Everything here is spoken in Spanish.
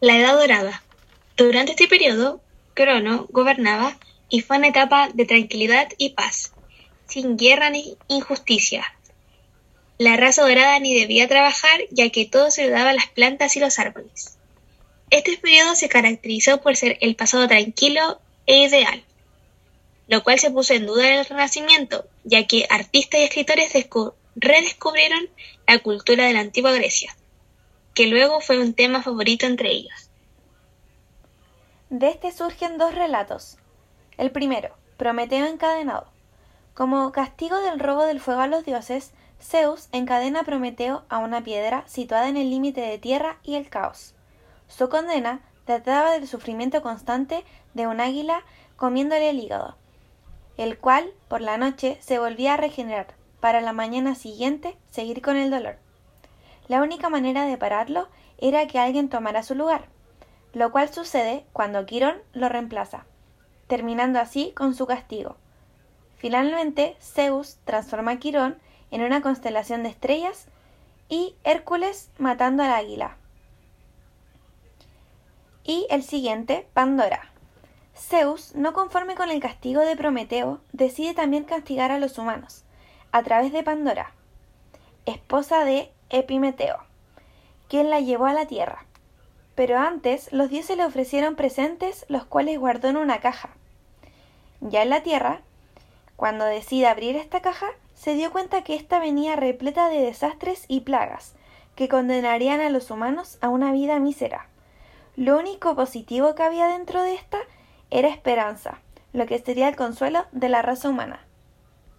La Edad Dorada. Durante este periodo, Crono gobernaba y fue una etapa de tranquilidad y paz, sin guerra ni injusticia. La raza dorada ni debía trabajar ya que todo se le daba a las plantas y los árboles. Este periodo se caracterizó por ser el pasado tranquilo e ideal, lo cual se puso en duda en el Renacimiento, ya que artistas y escritores redescubrieron la cultura de la antigua Grecia, que luego fue un tema favorito entre ellos. De este surgen dos relatos. El primero, Prometeo encadenado. Como castigo del robo del fuego a los dioses, Zeus encadena a Prometeo a una piedra situada en el límite de tierra y el caos. Su condena trataba del sufrimiento constante de un águila comiéndole el hígado, el cual por la noche se volvía a regenerar, para la mañana siguiente seguir con el dolor. La única manera de pararlo era que alguien tomara su lugar, lo cual sucede cuando Quirón lo reemplaza, terminando así con su castigo. Finalmente, Zeus transforma a Quirón en una constelación de estrellas y Hércules matando al águila. Y el siguiente, Pandora. Zeus, no conforme con el castigo de Prometeo, decide también castigar a los humanos, a través de Pandora, esposa de Epimeteo, quien la llevó a la tierra. Pero antes los dioses le ofrecieron presentes, los cuales guardó en una caja. Ya en la tierra, cuando decide abrir esta caja, se dio cuenta que ésta venía repleta de desastres y plagas, que condenarían a los humanos a una vida mísera. Lo único positivo que había dentro de esta era esperanza, lo que sería el consuelo de la raza humana.